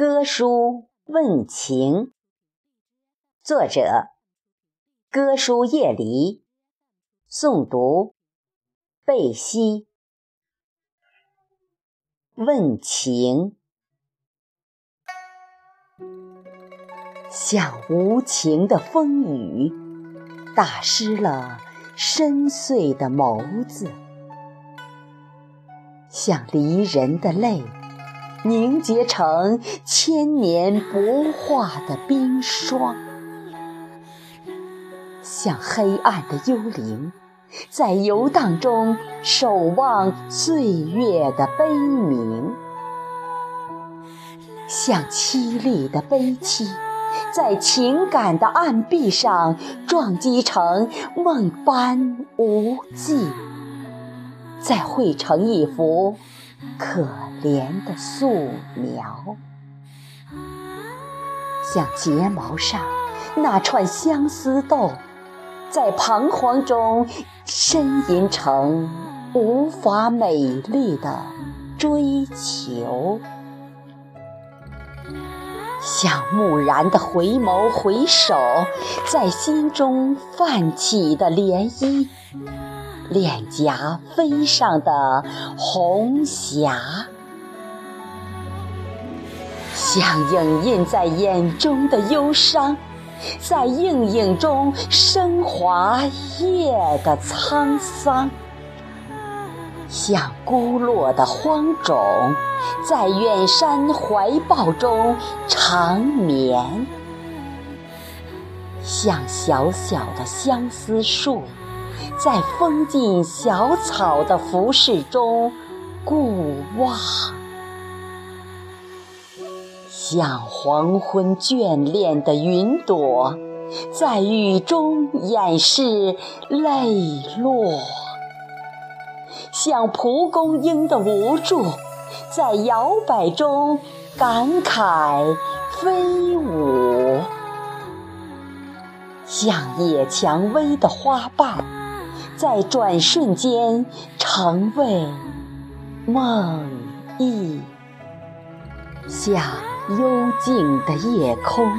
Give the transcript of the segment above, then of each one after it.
歌书问情，作者：歌书夜离，诵读：贝西。问情，像无情的风雨，打湿了深邃的眸子，像离人的泪。凝结成千年不化的冰霜，像黑暗的幽灵，在游荡中守望岁月的悲鸣；像凄厉的悲戚，在情感的暗壁上撞击成梦般无际，再绘成一幅。可怜的素描，像睫毛上那串相思豆，在彷徨中呻吟成无法美丽的追求；像木然的回眸回首，在心中泛起的涟漪。脸颊飞上的红霞，像影印在眼中的忧伤，在映影中升华夜的沧桑；像孤落的荒种，在远山怀抱中长眠；像小小的相思树。在风劲小草的服饰中顾望，像黄昏眷恋的云朵，在雨中掩饰泪落；像蒲公英的无助，在摇摆中感慨飞舞；像野蔷薇的花瓣。在转瞬间成为梦呓，像幽静的夜空，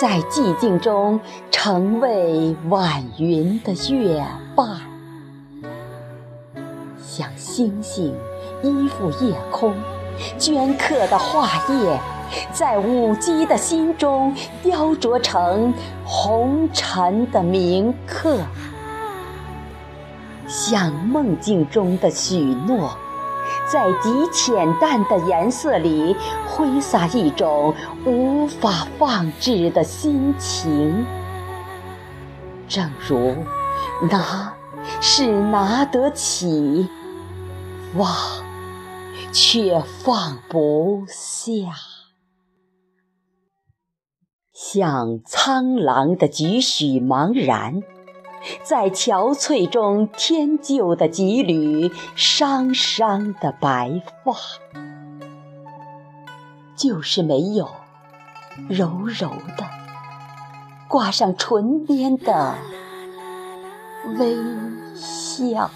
在寂静中成为晚云的月半，像星星依附夜空，镌刻的画页，在舞姬的心中雕琢成红尘的铭刻。像梦境中的许诺，在极浅淡的颜色里挥洒一种无法放置的心情。正如拿是拿得起，忘却放不下，像苍狼的几许茫然。在憔悴中添就的几缕伤伤的白发，就是没有柔柔的挂上唇边的微笑。